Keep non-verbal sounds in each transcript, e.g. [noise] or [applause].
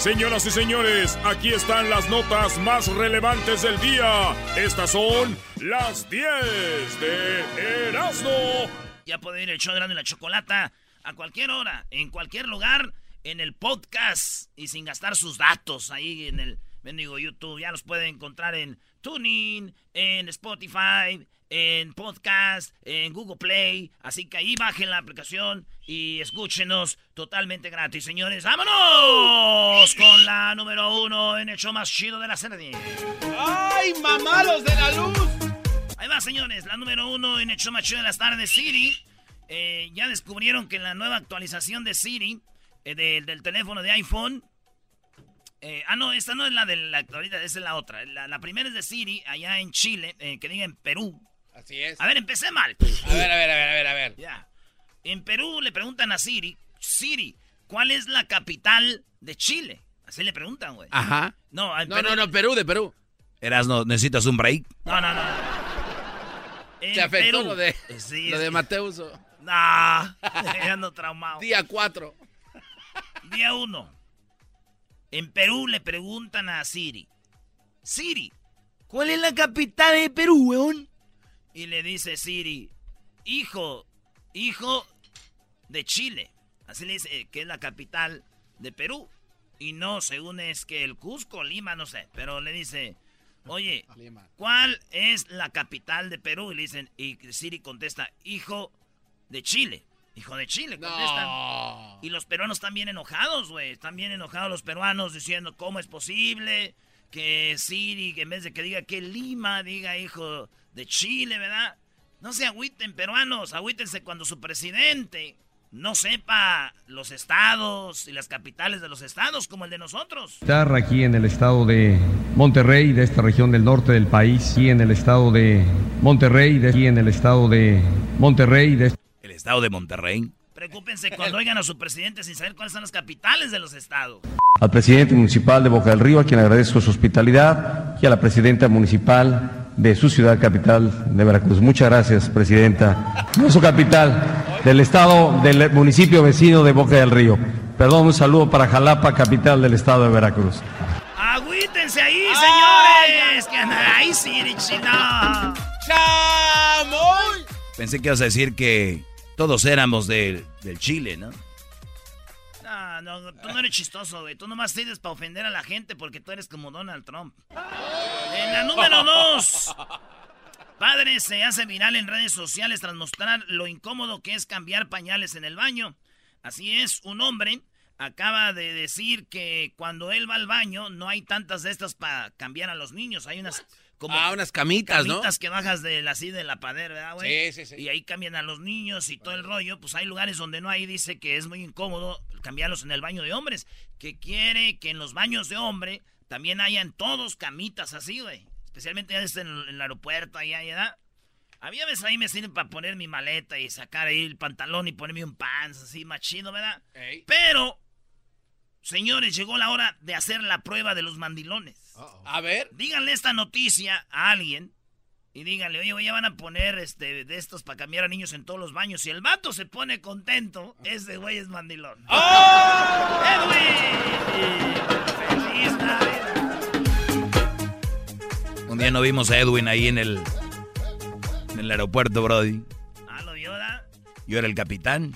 Señoras y señores, aquí están las notas más relevantes del día. Estas son las 10 de Erasmo. Ya puede ir el show de la chocolata a cualquier hora, en cualquier lugar, en el podcast y sin gastar sus datos ahí en el mendigo YouTube. Ya los puede encontrar en TuneIn, en Spotify, en podcast, en Google Play. Así que ahí bajen la aplicación y escúchenos totalmente gratis, señores. ¡Vámonos! Con la número uno en el show más chido de la serie. ¡Ay, mamalos de la luz! Ahí va, señores. La número uno en el show más chido de las tardes, Siri. Eh, ya descubrieron que en la nueva actualización de Siri, eh, del teléfono de iPhone, eh, ah, no, esta no es la de la actualidad, esa es la otra. La, primera es de Siri, allá en Chile, que diga en Perú. Así es. A ver, empecé mal. A ver, a ver, a ver, a ver, a ver. Ya. En Perú le preguntan a Siri, Siri, ¿cuál es la capital de Chile? Así le preguntan, güey. Ajá. No, no, no, no, Perú, de Perú. Eras, no, ¿necesitas un break? No, no, no. ¿Te afectó lo de, lo de Mateus? No, [laughs] ando traumado. Día 4. Día 1. En Perú le preguntan a Siri, Siri, ¿cuál es la capital de Perú, weón? Y le dice Siri, hijo, hijo de Chile. Así le dice eh, que es la capital de Perú. Y no, según es que el Cusco, Lima, no sé. Pero le dice, oye, [laughs] ¿cuál es la capital de Perú? Y le dicen, y Siri contesta, hijo de Chile. Hijo de Chile, contestan. Y los peruanos están bien enojados, güey. Están bien enojados los peruanos diciendo, ¿cómo es posible que Siri, en vez de que diga que Lima, diga hijo de Chile, ¿verdad? No se agüiten, peruanos, agüítense cuando su presidente no sepa los estados y las capitales de los estados como el de nosotros. Estar aquí en el estado de Monterrey, de esta región del norte del país, y en el estado de Monterrey, de aquí en el estado de Monterrey, de... Estado de Monterrey. Preocúpense cuando oigan a su presidente sin saber cuáles son las capitales de los estados. Al presidente municipal de Boca del Río, a quien agradezco su hospitalidad, y a la presidenta municipal de su ciudad capital de Veracruz. Muchas gracias, presidenta. No su capital, del estado, del municipio vecino de Boca del Río. Perdón, un saludo para Jalapa, capital del estado de Veracruz. Agüítense ahí, señores. Que ahí, sí. Pensé que ibas a decir que todos éramos del Chile, ¿no? No, no, tú no eres chistoso, güey. Tú nomás sirves para ofender a la gente porque tú eres como Donald Trump. En la número dos. Padre se hace viral en redes sociales tras mostrar lo incómodo que es cambiar pañales en el baño. Así es, un hombre acaba de decir que cuando él va al baño no hay tantas de estas para cambiar a los niños. Hay unas como ah, unas camitas, ¿no? Camitas que bajas de así de la padera, ¿verdad, güey? Sí, sí, sí. Y ahí cambian a los niños y todo el rollo. Pues hay lugares donde no hay, dice que es muy incómodo cambiarlos en el baño de hombres. Que quiere que en los baños de hombre también hayan todos camitas así, güey. Especialmente ya en, el aeropuerto, allá, ¿verdad? A mí a veces ahí me sirven para poner mi maleta y sacar ahí el pantalón y ponerme un pants así más chido, ¿verdad? Pero, señores, llegó la hora de hacer la prueba de los mandilones. A ver. Díganle esta noticia a alguien y díganle, oye, ya van a poner este, de estos para cambiar a niños en todos los baños. Si el vato se pone contento, ese güey es mandilón. ¡Oh! ¡Edwin! ¡Feliz Un día no vimos a Edwin ahí en el, en el aeropuerto, Brody. Ah, ¿lo vio? Yo era el capitán.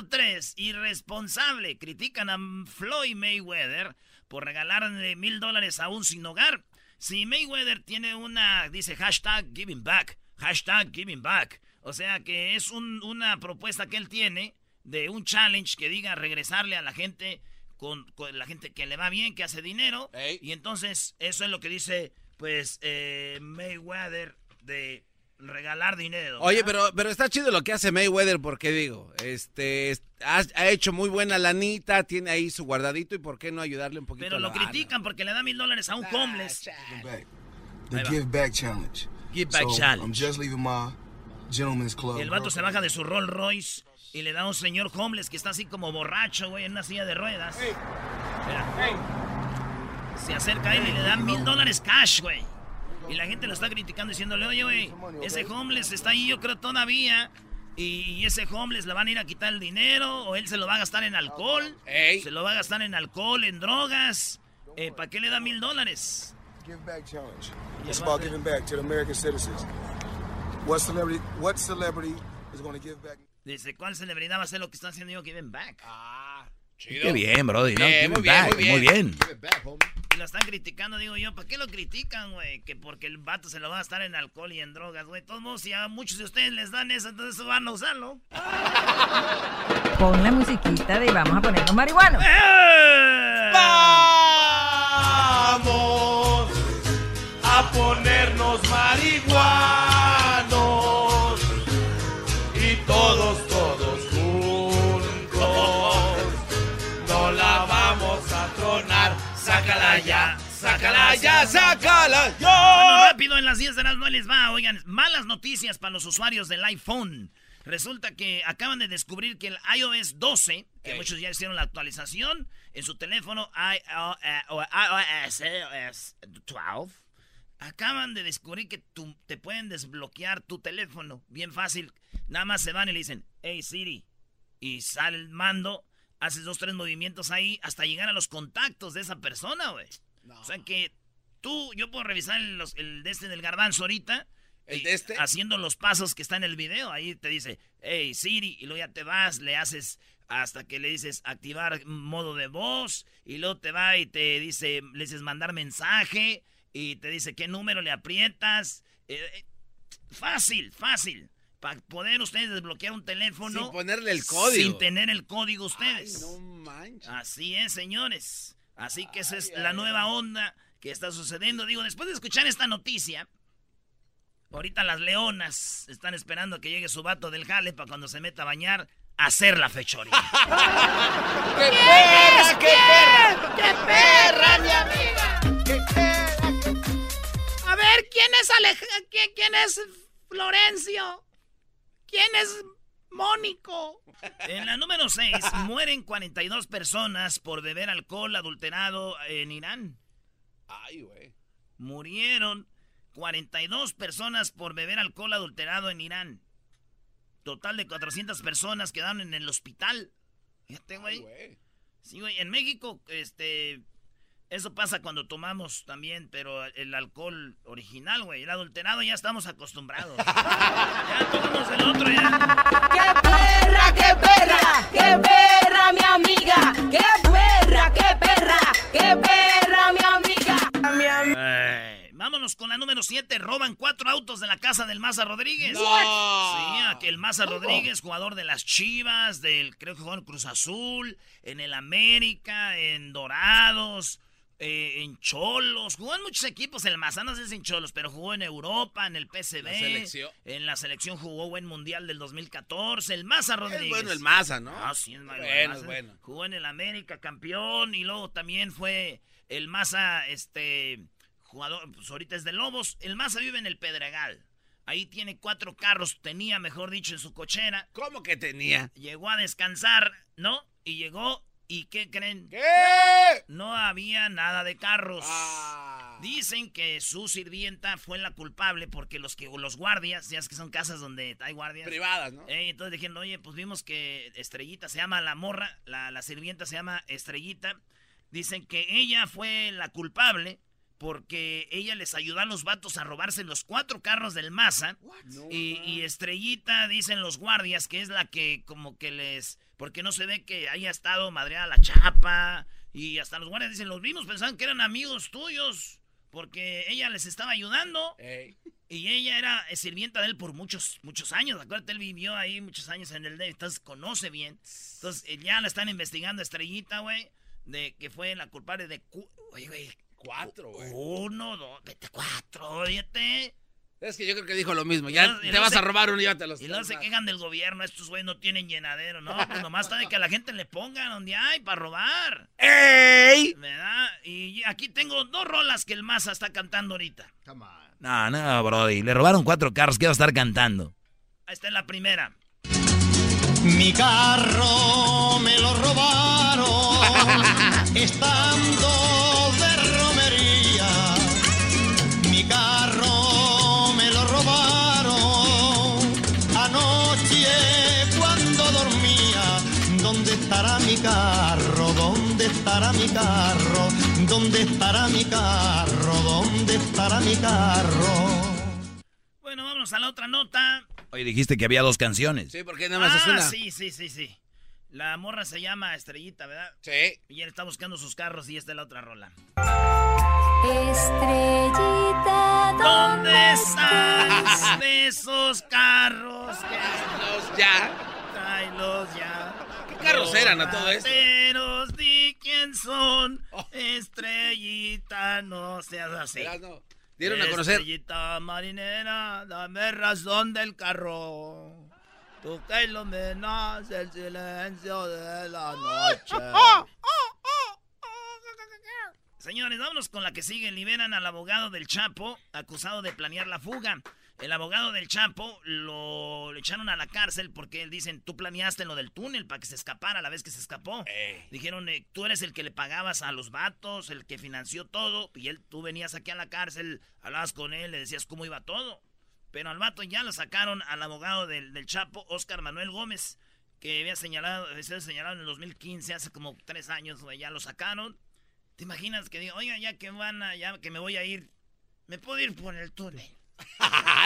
Número 3, irresponsable, critican a Floyd Mayweather por regalarle mil dólares a un sin hogar. Si Mayweather tiene una, dice hashtag giving back, hashtag giving back. O sea que es una propuesta que él tiene de un challenge que diga regresarle a la gente con, la gente que le va bien, que hace dinero. Y entonces eso es lo que dice pues eh, Mayweather de regalar dinero. Oye, pero, pero está chido lo que hace Mayweather, porque digo, este ha, hecho muy buena lanita, tiene ahí su guardadito y por qué no ayudarle un poquito. Pero lo critican porque le da mil dólares a un ah, homeless. The Give Back Challenge. Give Back Challenge. I'm just leaving my gentleman's club. el vato se baja de su Rolls Royce y le da a un señor homeless que está así como borracho, güey, en una silla de ruedas. Se acerca a él y le da mil dólares cash, güey. Y la gente lo está criticando diciéndole, oye, güey, ese homeless está ahí, yo creo, todavía. Y, ese homeless le van a ir a quitar el dinero, o él se lo va a gastar en alcohol. Se lo va a gastar en alcohol, en drogas. Eh, ¿Para qué le da mil dólares? Give back challenge. It's about giving back to the American citizens. What celebrity, what celebrity is going to give back? Dice, ¿cuál celebridad va a hacer lo que está haciendo yo, Giving Back? Ah, chido. Qué bien, brody. ¿no? muy, bien, muy bien, muy bien. Y lo están criticando, digo yo, ¿para qué lo critican, güey? Que porque el vato se lo va a estar en alcohol y en drogas, güey. Todos modos, si a muchos de ustedes les dan eso, entonces van a usarlo. Pon la musiquita de vamos a ponernos marihuanos. ¡Eh! Vamos a ponernos marihuanos sácala ya, sácala ya. Bueno, rápido, en las 10 de las no les va. Oigan, malas noticias para los usuarios del iPhone. Resulta que acaban de descubrir que el iOS 12, que muchos ya hicieron la actualización, en su teléfono iOS 12, acaban de descubrir que te pueden desbloquear tu teléfono. Bien fácil. Nada más se van y le dicen, hey Siri. Y sale el mando haces dos, tres movimientos ahí hasta llegar a los contactos de esa persona, güey. O sea que tú, yo puedo revisar el, el de este del garbanzo ahorita. ¿El de este? Haciendo los pasos que está en el video. Ahí te dice, hey Siri, y luego ya te vas, le haces hasta que le dices activar modo de voz, y luego te va y te dice, le dices mandar mensaje, y te dice qué número le aprietas. Eh, eh, fácil, fácil para poder ustedes desbloquear un teléfono. Sin ponerle el código. Sin tener el código ustedes. no manches. Así es, señores. Así que esa es la nueva onda que está sucediendo. Digo, después de escuchar esta noticia, ahorita las leonas están esperando que llegue su vato del jale para cuando se meta a bañar, hacer la fechoría. [laughs] ¡Qué perra, qué perra! ¡Qué perra, mi amiga! ¡Qué perra! A ver, ¿quién es Alejandro? ¿Quién es Florencio? ¿Quién es Mónico? En la número 6, [laughs] mueren 42 personas por beber alcohol adulterado en Irán. Ay, güey. Murieron 42 personas por beber alcohol adulterado en Irán. Total de 400 personas quedaron en el hospital. Fíjate, güey. Sí, güey. En México, este, eso pasa cuando tomamos también, pero el alcohol original, güey. El adulterado ya estamos acostumbrados. [laughs] ya tomamos el otro ya. ¡Qué perra, qué perra! ¡Qué perra, mi amiga! ¡Qué perra, qué perra! ¡Qué perra, mi amiga! Mi amiga. vámonos con la número 7. Roban cuatro autos de la casa del Maza Rodríguez. No. Sí, aquel Maza Rodríguez, jugador de las Chivas, del creo que jugó en Cruz Azul, en el América, en Dorados eh, en Cholos, jugó en muchos equipos, el Maza no sé si en Cholos, pero jugó en Europa, en el PCB. En la selección jugó buen mundial del 2014, el Maza Rodríguez. Es bueno el Maza, ¿no? Ah, sí, es bueno, bueno. Jugó en el América, campeón, y luego también fue el Maza, este, jugador, pues ahorita es de Lobos. El Maza vive en el Pedregal. Ahí tiene cuatro carros, tenía, mejor dicho, en su cochera. ¿Cómo que tenía? Llegó a descansar, ¿no? Y llegó ¿Y qué creen? ¿Qué? No había nada de carros. Ah. Dicen que su sirvienta fue la culpable porque los que los guardias, ya es que son casas donde hay guardias. Privadas, ¿no? Eh, entonces dijeron, oye, pues vimos que Estrellita se llama la morra, la, la sirvienta se llama Estrellita. Dicen que ella fue la culpable porque ella les ayudó a los vatos a robarse los cuatro carros del Maza. y, y, Estrellita, dicen los guardias, que es la que como que les porque no se ve que haya estado madreada la chapa. Y hasta los guardias dicen, los vimos, pensaban que eran amigos tuyos. Porque ella les estaba ayudando. Y ella era sirvienta de él por muchos, muchos años. Acuérdate, él vivió ahí muchos años en el Navy. Entonces conoce bien. Entonces eh, ya la están investigando Estrellita, güey. De que fue la culpable de... Oye, güey. Cuatro, güey. Uno, dos, vete, cuatro, óyete. Es que yo creo que dijo lo mismo. Ya te vas se- a robar uno y ya te los Y luego se quejan del gobierno, estos güeyes no tienen llenadero, ¿no? Pues nomás está de que a la gente le pongan donde hay para robar. ¡Ey! ¿Verdad? Y aquí tengo dos rolas que el Maza está cantando ahorita. No, no, Brody. Le robaron cuatro carros. ¿Qué va a estar cantando? Ahí está la primera. Mi carro me lo robaron [laughs] estando estará mi carro? ¿Dónde estará mi carro? ¿Dónde estará mi carro? Bueno, vámonos a la otra nota. Oye, dijiste que había dos canciones. Sí, porque nada más es ah, una. sí, sí, sí, sí. La morra se llama Estrellita, ¿verdad? Sí. Y él está buscando sus carros y esta es la otra rola. Estrellita, ¿Dónde están esos carros? Los ya. Tráelos ya. ¿Qué carros eran a todo esto? Quién son. [laughs] Estrellita, no seas así. Verás, no. Dieron a conocer. Estrellita marinera, dame razón del carro. Tú que iluminas el silencio de la noche. [laughs] Señores, vámonos con la que sigue. Liberan al abogado del Chapo, acusado de planear la fuga. El abogado del Chapo lo, echaron a la cárcel porque él dicen, tú planeaste lo del túnel para que se escapara la vez que se escapó. Dijeron, eh, tú eres el que le pagabas a los vatos, el que financió todo. Y él, tú venías aquí a la cárcel, hablabas con él, le decías cómo iba todo. Pero al vato ya lo sacaron al abogado del, del Chapo, Oscar Manuel Gómez, que había señalado, había señalado en el 2015, hace como tres años, ya lo sacaron. ¿Te imaginas que diga, oiga, ya que van a, ya que me voy a ir, me puedo ir por el túnel?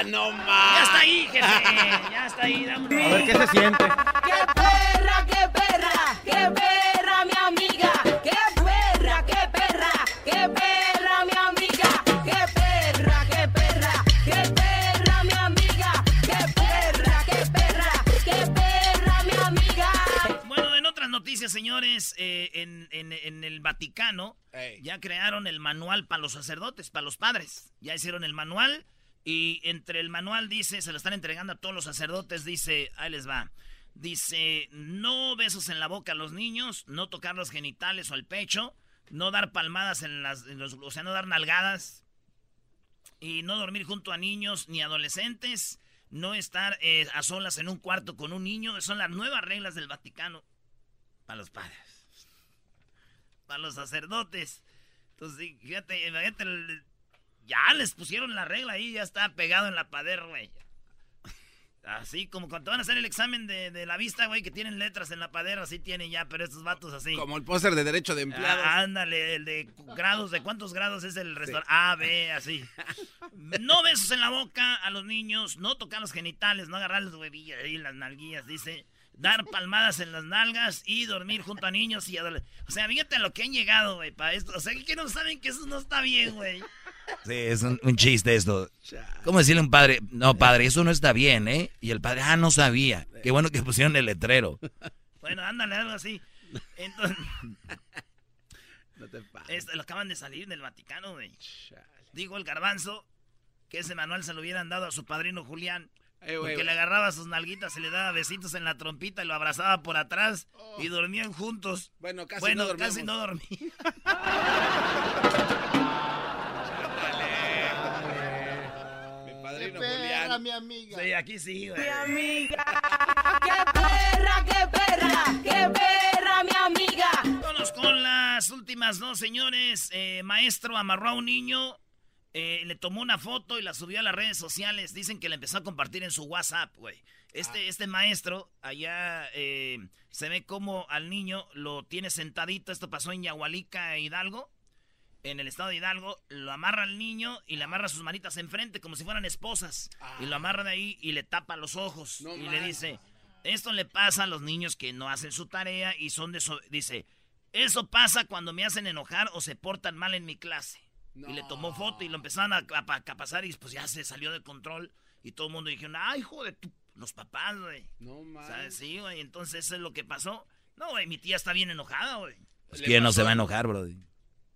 No más. Ya está ahí, jefe, [laughs] ya está ahí, vámonos. A ver qué se siente. ¡Qué perra, qué perra! ¡Qué perra, mi amiga! ¡Qué perra, qué perra! ¡Qué perra, mi amiga! ¡Qué perra, qué perra! ¡Qué perra, mi amiga! ¡Qué perra, qué perra! ¡Qué perra, mi amiga! Bueno, en otras noticias, señores, eh, en, en- en el Vaticano Ey. ya crearon el manual para los sacerdotes, para los padres. Ya hicieron el manual y entre el manual dice, se lo están entregando a todos los sacerdotes, dice, ahí les va. Dice, no besos en la boca a los niños, no tocar los genitales o el pecho, no dar palmadas en las, los- o sea, no dar nalgadas, y no dormir junto a niños ni adolescentes, no estar eh, a solas en un cuarto con un niño, son las nuevas reglas del Vaticano para los padres, para los sacerdotes. Entonces, fíjate, imagínate, el- ya les pusieron la regla ahí, ya está pegado en la pared, güey. Así como cuando van a hacer el examen de, de la vista, güey, que tienen letras en la pared, así tienen ya, pero estos vatos así. Como el póster de derecho de empleados. Ah, ándale, el de grados, ¿de cuántos grados es el restaurante? A, B, así. No besos en la boca a los niños, no tocar los genitales, no agarrar las huevillas y las nalguillas, dice. Dar palmadas en las nalgas y dormir junto a niños y adolescentes. O sea, fíjate a lo que han llegado, güey, para esto. O sea, que no saben que eso no está bien, güey. Sí, es un, un chiste esto. ¿Cómo decirle a un padre? No, padre, eso no está bien, ¿eh? Y el padre, ah, no sabía. Qué bueno que pusieron el letrero. Bueno, ándale, algo así. Entonces, No te pases. Este, lo acaban de salir del Vaticano, güey. Dijo el garbanzo que ese manual se lo hubieran dado a su padrino Julián. Eh, porque le agarraba sus nalguitas, se le daba besitos en la trompita y lo abrazaba por atrás y dormían juntos. Bueno, casi bueno, no dormíamos. casi no dormían. [laughs] Mi padrino Julián. mi amiga. Sí, aquí sí, güey. ¡Mi amiga! ¡Qué perra, qué perra! ¡Qué perra, mi amiga! Vámonos con las últimas dos, señores. Eh, maestro amarró a un niño, eh, le tomó una foto y la subió a las redes sociales. Dicen que la empezó a compartir en su WhatsApp, güey. Este, este maestro, allá eh, se ve como al niño lo tiene sentadito. Esto pasó en Yahualica, Hidalgo. En el estado de Hidalgo, lo amarra al niño y le amarra sus manitas enfrente como si fueran esposas. Y lo amarra de ahí y le tapa los ojos. No y le dice, esto le pasa a los niños que no hacen su tarea y son de... Dice, eso pasa cuando me hacen enojar o se portan mal en mi clase. Y le tomó foto y lo empezaron a, a- a pasar y pues ya se salió de control. Y todo el mundo dijeron, ay, hijo de tu... Los papás, güey. No sea, mames. sí, güey. Entonces eso es lo que pasó. No, güey, mi tía está bien enojada, güey. Pues, ¿Quién no se va a enojar, bro?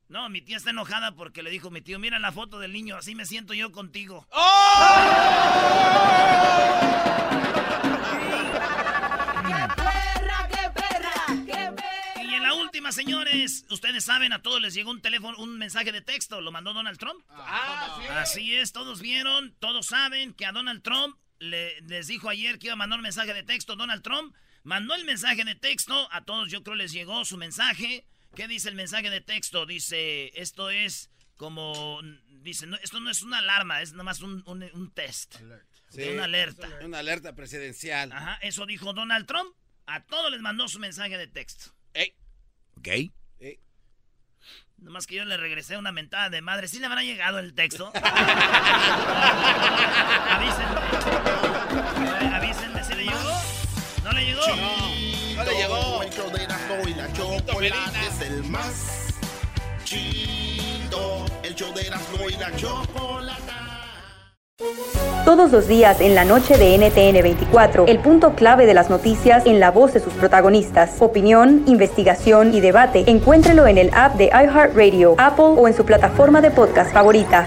No, mi tía está enojada porque le dijo mi tío, mira la foto del niño, así me siento yo contigo. perra, qué perra, qué perra. Y en la última, señores, ustedes saben, a todos les llegó un teléfono, un mensaje de texto, lo mandó Donald Trump. Así es, todos vieron, todos saben que a Donald Trump le- les dijo ayer que iba a mandar un mensaje de texto. Donald Trump mandó el mensaje de texto, a todos yo creo les llegó su mensaje. ¿Qué dice el mensaje de texto? Dice, esto es como, dice, no, esto no es una alarma, es nomás un, un, un test, Sí, una alerta. Una alerta presidencial. Ajá, eso dijo Donald Trump. A todos les mandó su mensaje de texto. Ey, ¿Ok? ey. Nomás que yo le regresé una mentada de madre. ¿Sí le habrá llegado el texto? [laughs] avísenme. Avísenme si le llegó. ¿No le llegó? No le llegó. El show de Erasmo y la chocolate es el más chido. El show de Erasmo y la chocolata. Todos los días en la noche de NTN 24, el punto clave de las noticias en la voz de sus protagonistas. Opinión, investigación y debate. Encuéntrelo en el app de iHeartRadio, Apple o en su plataforma de podcast favorita.